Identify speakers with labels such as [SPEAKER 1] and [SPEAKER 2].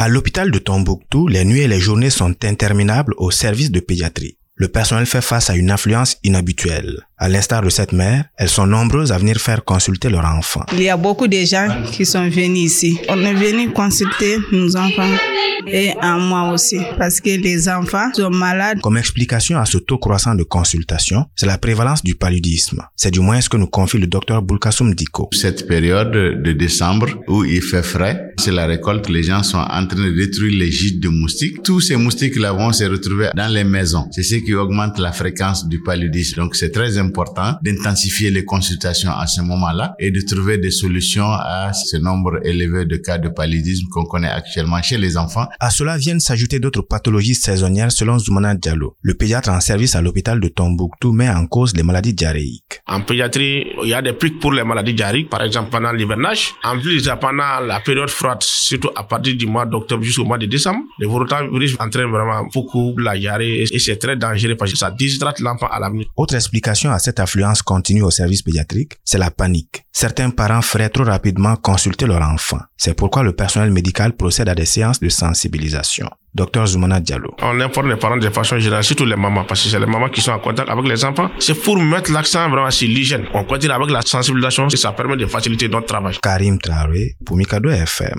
[SPEAKER 1] À l'hôpital de Tombouctou, les nuits et les journées sont interminables au service de pédiatrie. Le personnel fait face à une influence inhabituelle. À l'instar de cette mère, elles sont nombreuses à venir faire consulter leurs enfants.
[SPEAKER 2] Il y a beaucoup de gens qui sont venus ici. On est venu consulter nos enfants et à moi aussi parce que les enfants sont malades.
[SPEAKER 1] Comme explication à ce taux croissant de consultation, c'est la prévalence du paludisme. C'est du moins ce que nous confie le docteur Boulkassoum Diko.
[SPEAKER 3] Cette période de décembre où il fait frais, c'est la récolte, les gens sont en train de détruire les gîtes de moustiques. Tous ces moustiques-là vont se retrouver dans les maisons. C'est ce qui augmente la fréquence du paludisme. Donc c'est très important d'intensifier les consultations à ce moment-là et de trouver des solutions à ce nombre élevé de cas de paludisme qu'on connaît actuellement chez les enfants
[SPEAKER 1] à cela viennent s'ajouter d'autres pathologies saisonnières selon Zoumana Diallo. Le pédiatre en service à l'hôpital de Tombouctou met en cause les maladies diarrhéiques.
[SPEAKER 4] En pédiatrie, il y a des pics pour les maladies diarrhéiques, par exemple pendant l'hivernage. En plus, pendant la période froide, surtout à partir du mois d'octobre jusqu'au mois de décembre, le rotavirus entraîne vraiment beaucoup la diarrhée et c'est très dangereux parce que ça déshydrate l'enfant à l'avenir.
[SPEAKER 1] Autre explication à cette affluence continue au service pédiatrique, c'est la panique. Certains parents feraient trop rapidement consulter leur enfant. C'est pourquoi le personnel médical procède à des séances de sensibilisation. Docteur Zoumana Diallo.
[SPEAKER 4] On informe les parents de façon générale, surtout les mamans, parce que c'est les mamans qui sont en contact avec les enfants. C'est pour mettre l'accent vraiment sur l'hygiène. On continue avec la sensibilisation et ça permet de faciliter notre travail.
[SPEAKER 1] Karim Traoré, pour Mikado FM.